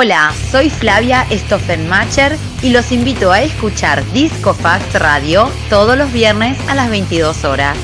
Hola, soy Flavia Stoffenmacher y los invito a escuchar Disco Fact Radio todos los viernes a las 22 horas.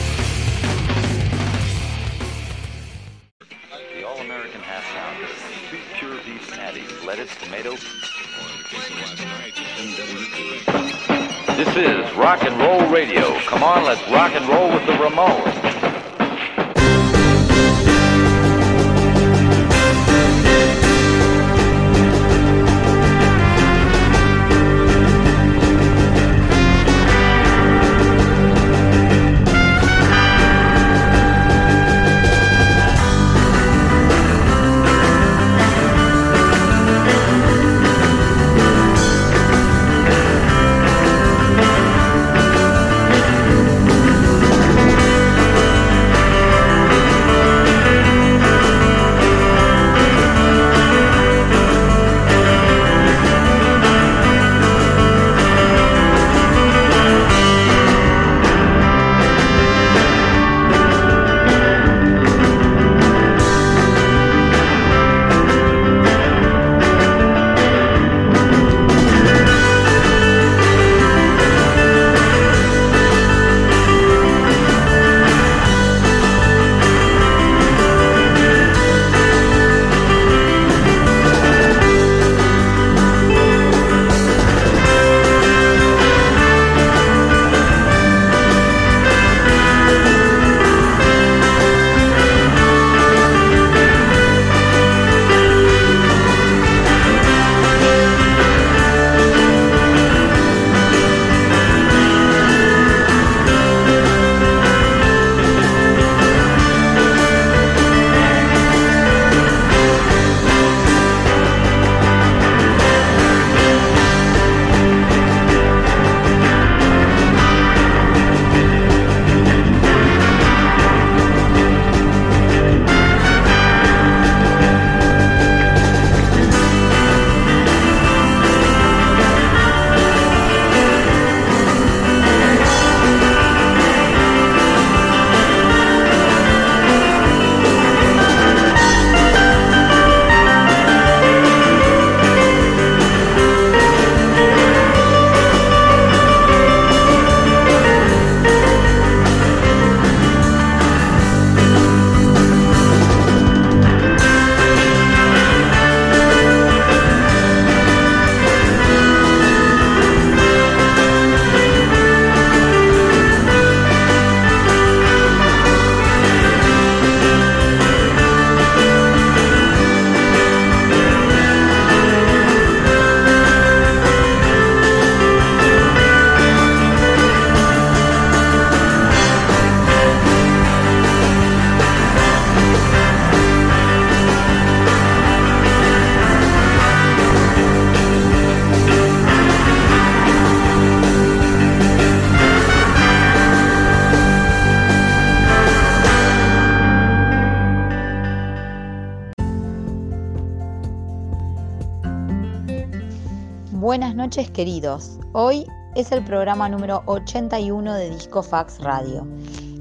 Noches queridos, hoy es el programa número 81 de Disco Fax Radio.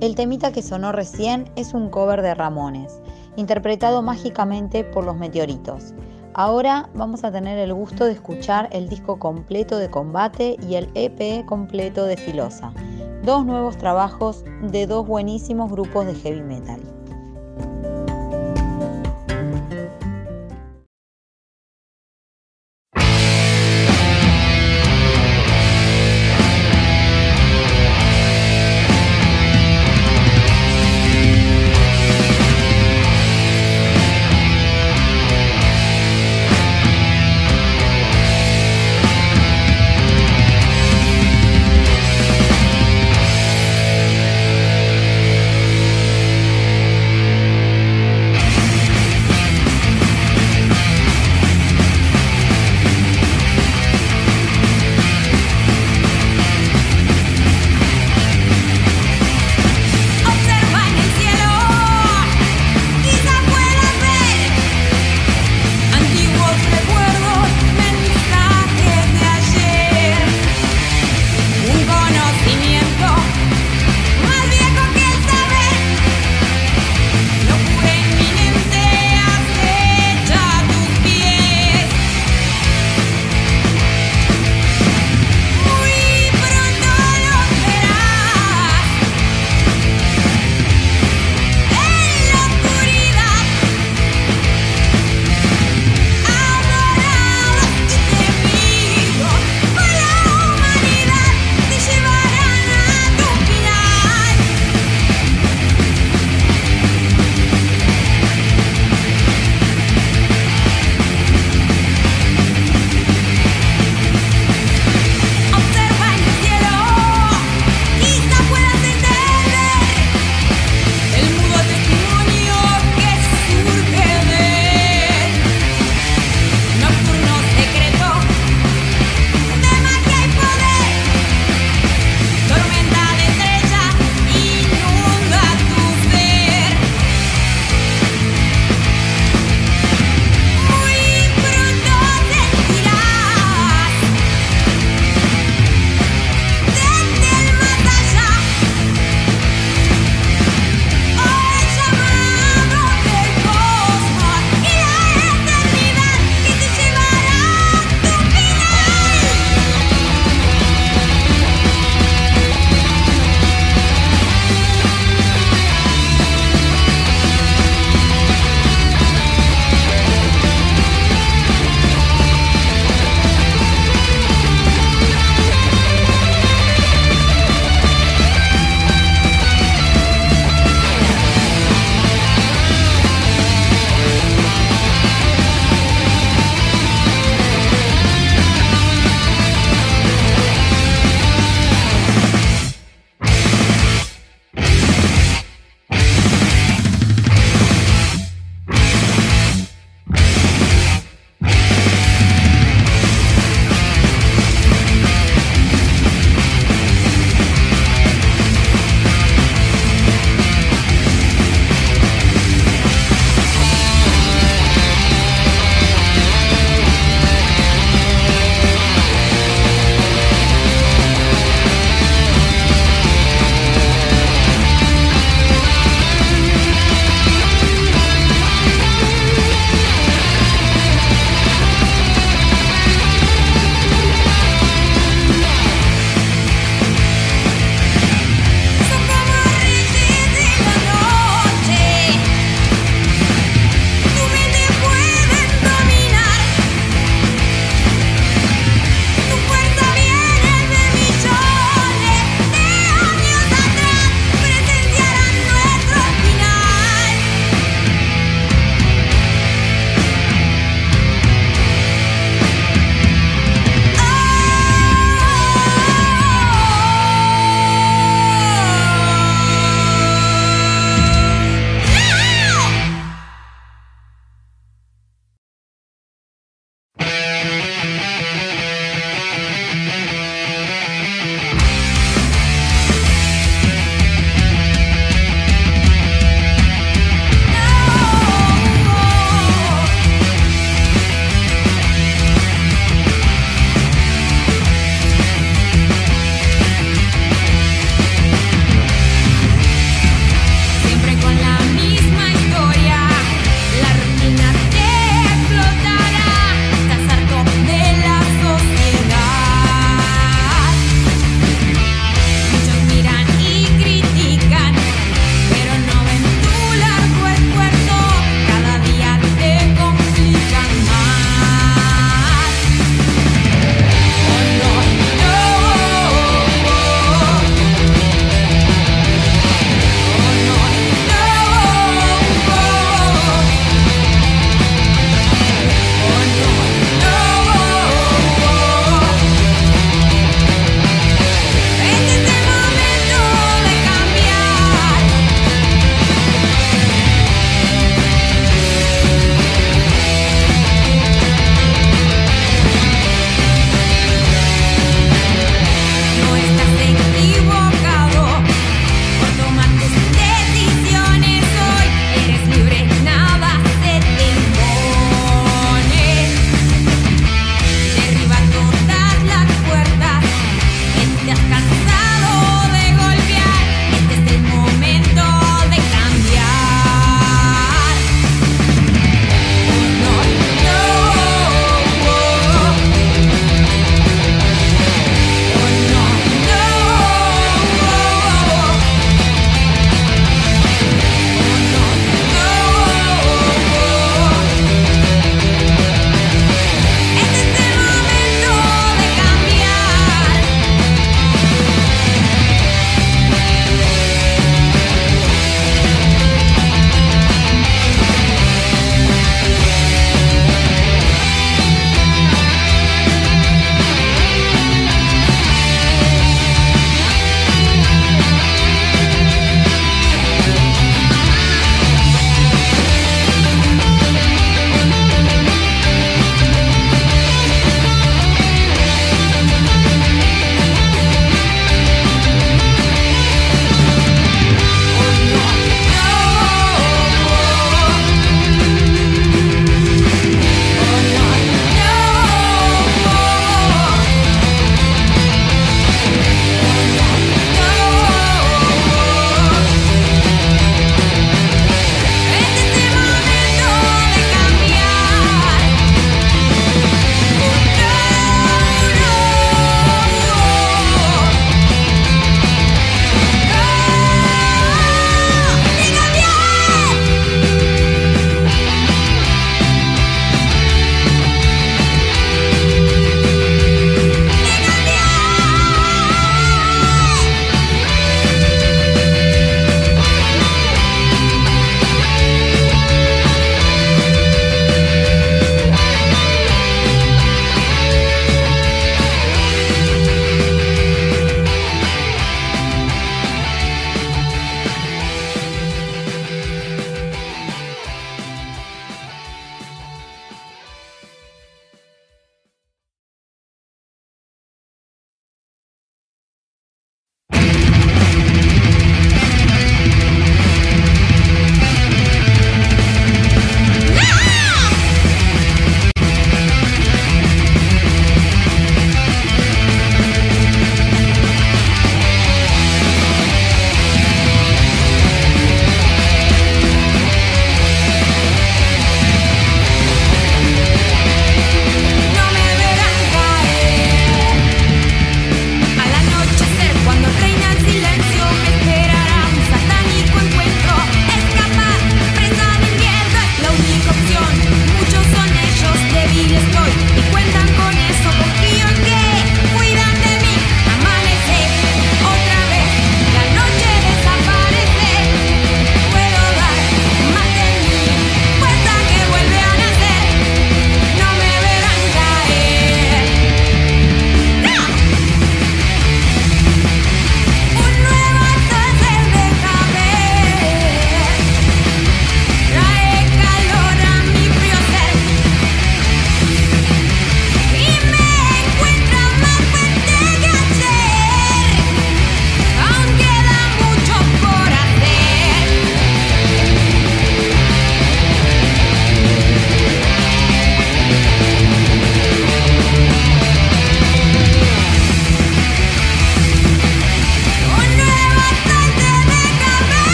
El temita que sonó recién es un cover de Ramones, interpretado mágicamente por los meteoritos. Ahora vamos a tener el gusto de escuchar el disco completo de Combate y el EP completo de Filosa, dos nuevos trabajos de dos buenísimos grupos de heavy metal.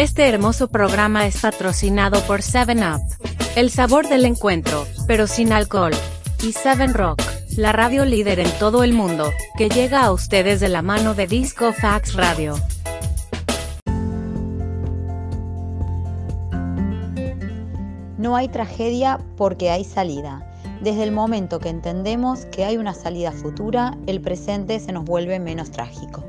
Este hermoso programa es patrocinado por 7up, el sabor del encuentro, pero sin alcohol, y 7 Rock, la radio líder en todo el mundo, que llega a ustedes de la mano de Disco Fax Radio. No hay tragedia porque hay salida. Desde el momento que entendemos que hay una salida futura, el presente se nos vuelve menos trágico.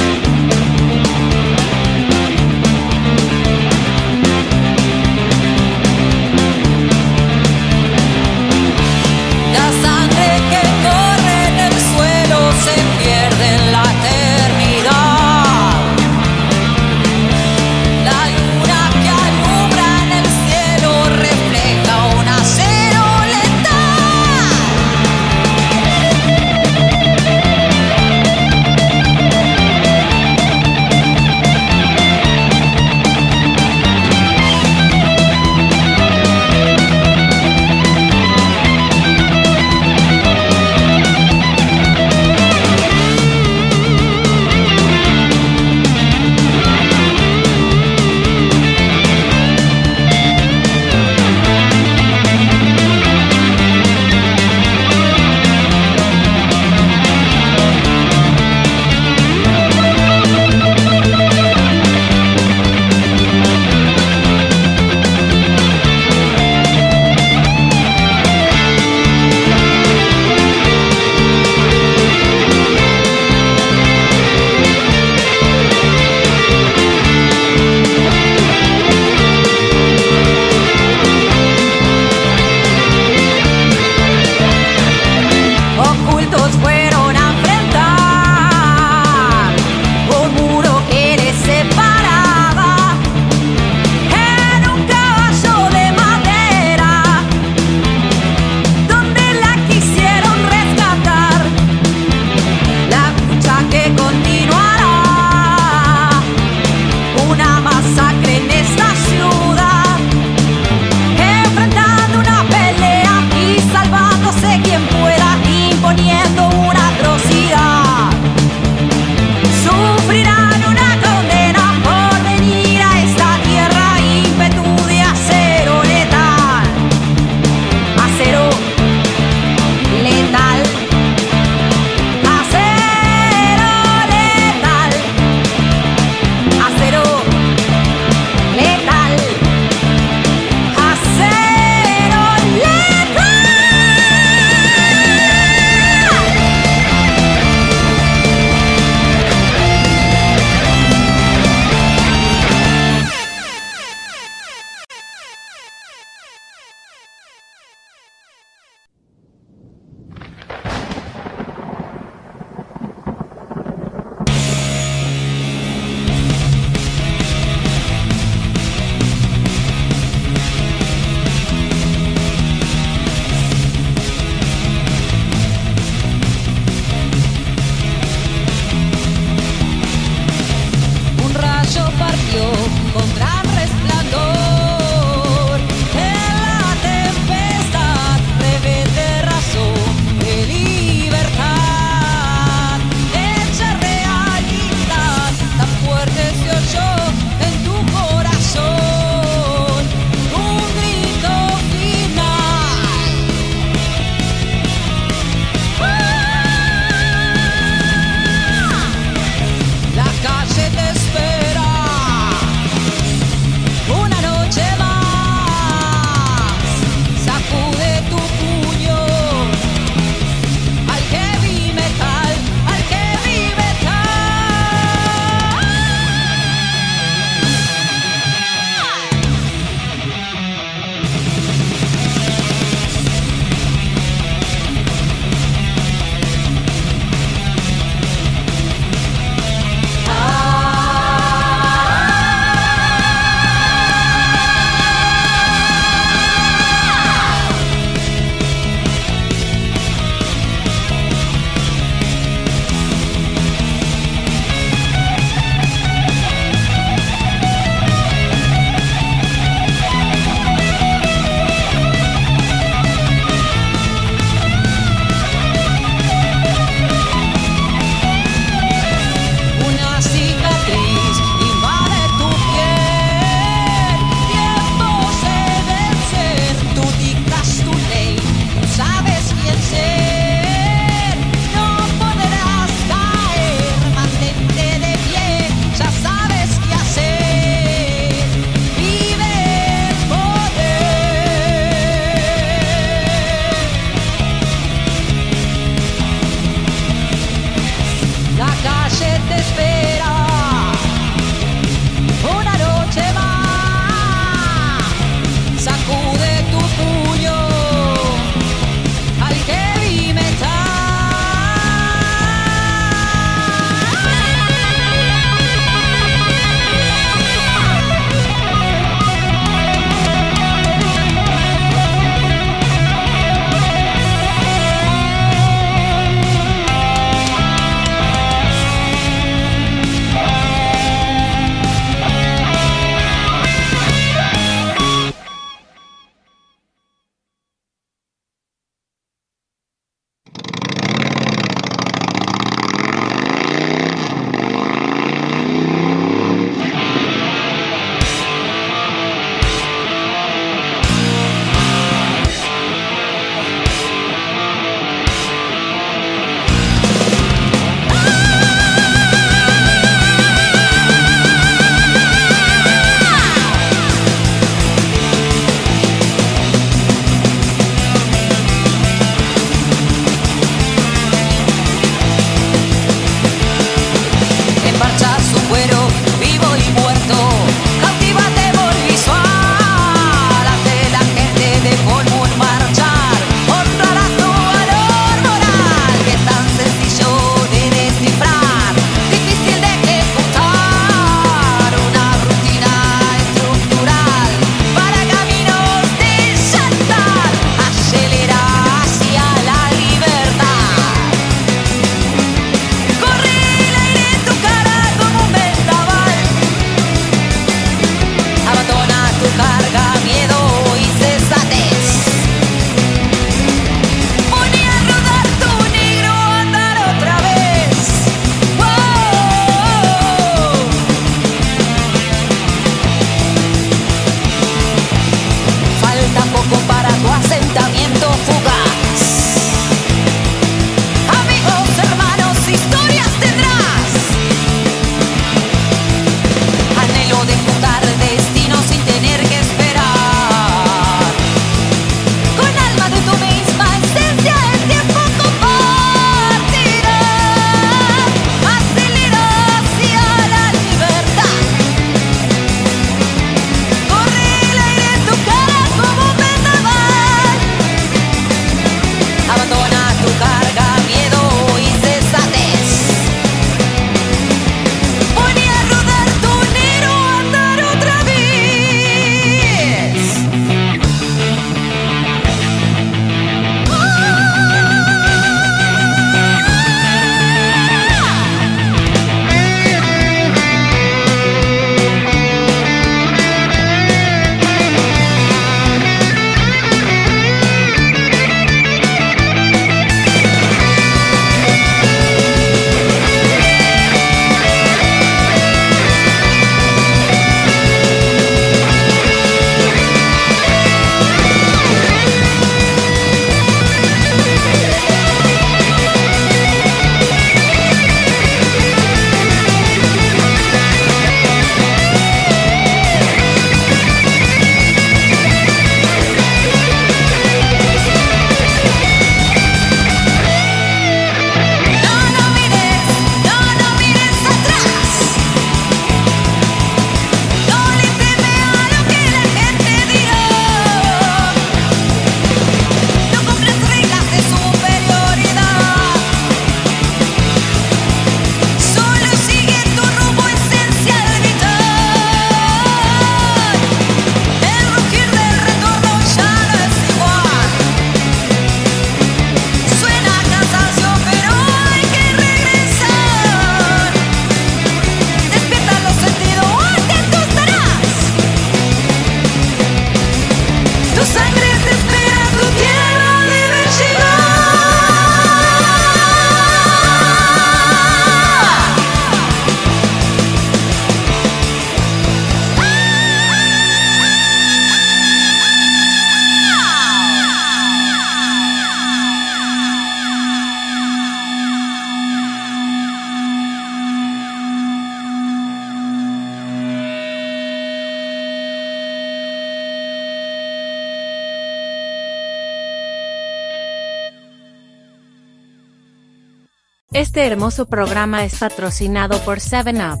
Este hermoso programa es patrocinado por 7up,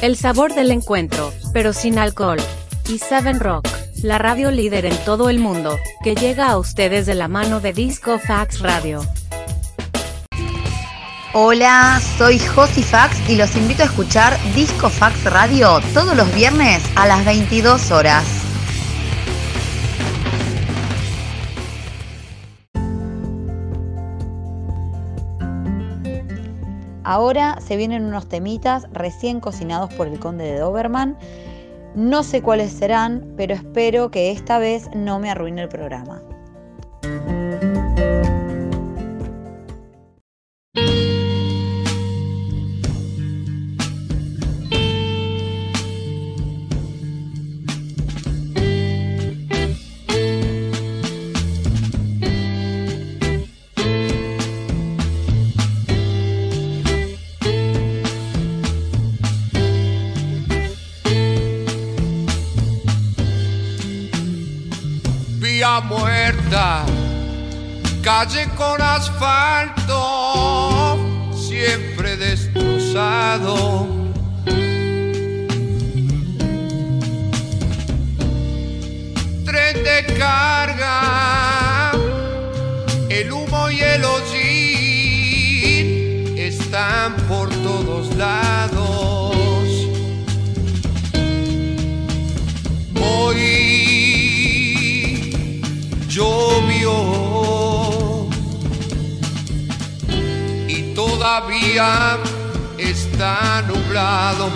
el sabor del encuentro, pero sin alcohol, y 7 Rock, la radio líder en todo el mundo, que llega a ustedes de la mano de Disco Fax Radio. Hola, soy Josi Fax y los invito a escuchar Disco Fax Radio todos los viernes a las 22 horas. Ahora se vienen unos temitas recién cocinados por el conde de Doberman. No sé cuáles serán, pero espero que esta vez no me arruine el programa. Vía muerta, calle con asfalto, siempre destrozado. Tren de carga, el humo y el hollín están por todos lados. Todavía está nublado.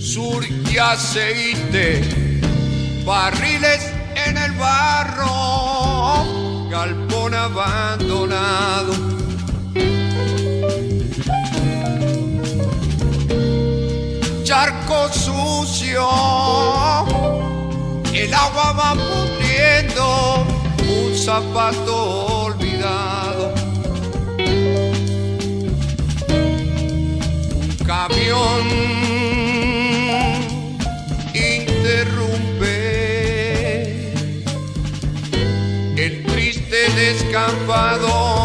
Sur y aceite, barriles en el barro, galpón abandonado. El agua va pudriendo, un zapato olvidado. Un camión interrumpe el triste descampado.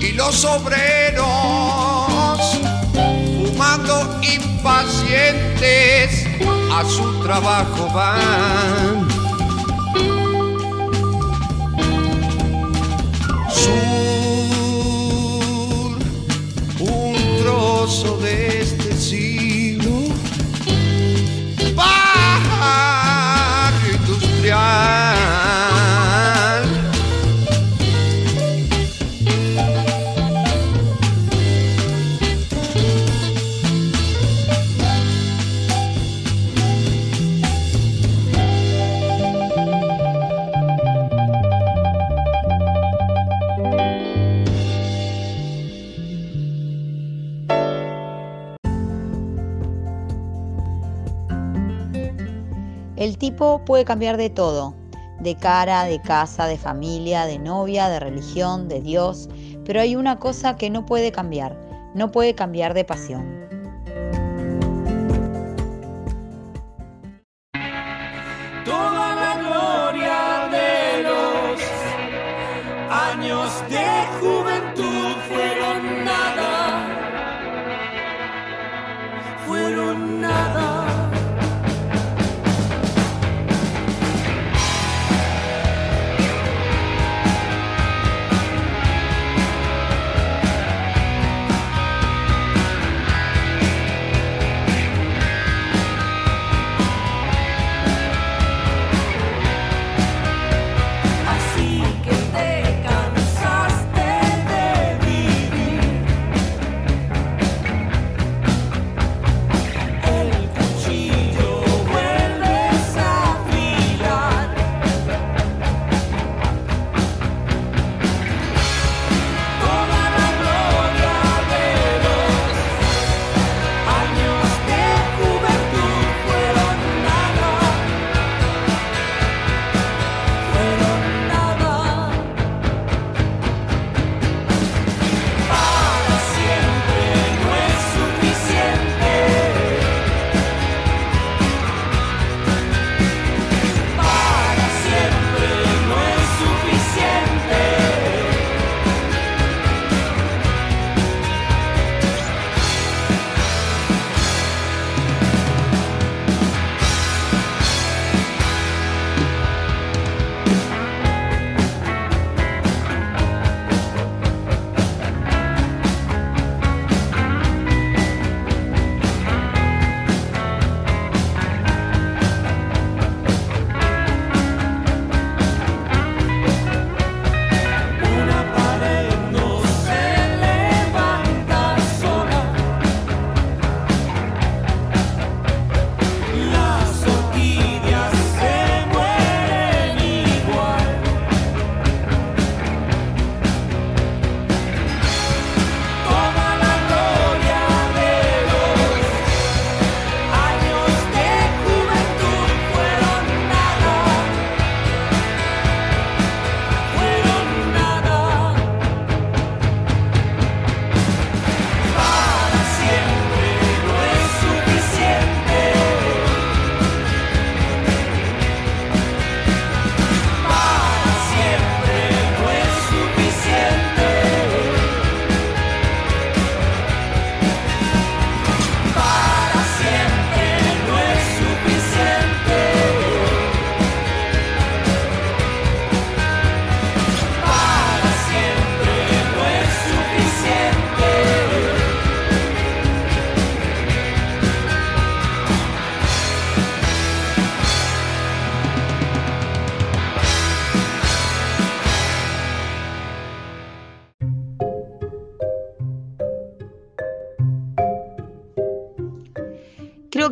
Y los obreros, fumando impacientes, a su trabajo van. Sur, un trozo de puede cambiar de todo, de cara, de casa, de familia, de novia, de religión, de Dios, pero hay una cosa que no puede cambiar, no puede cambiar de pasión.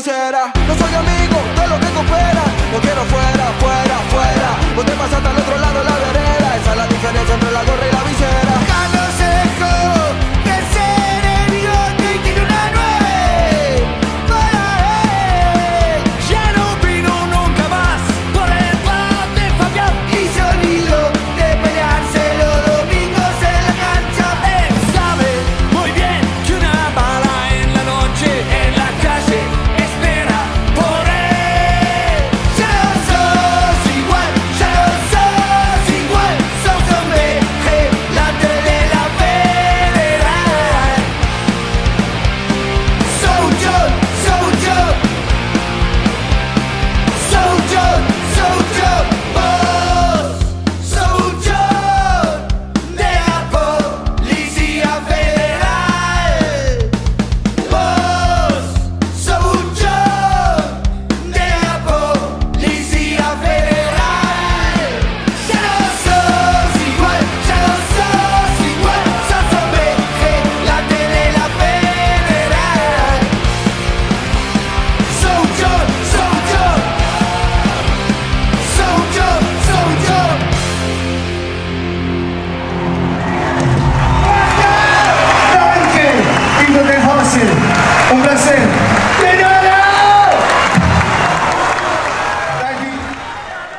No soy amigo de lo que coopera. No quiero fuera, fuera, fuera. Vos te pasaste al otro lado de la vereda. Esa es la diferencia entre la gorra y la visera.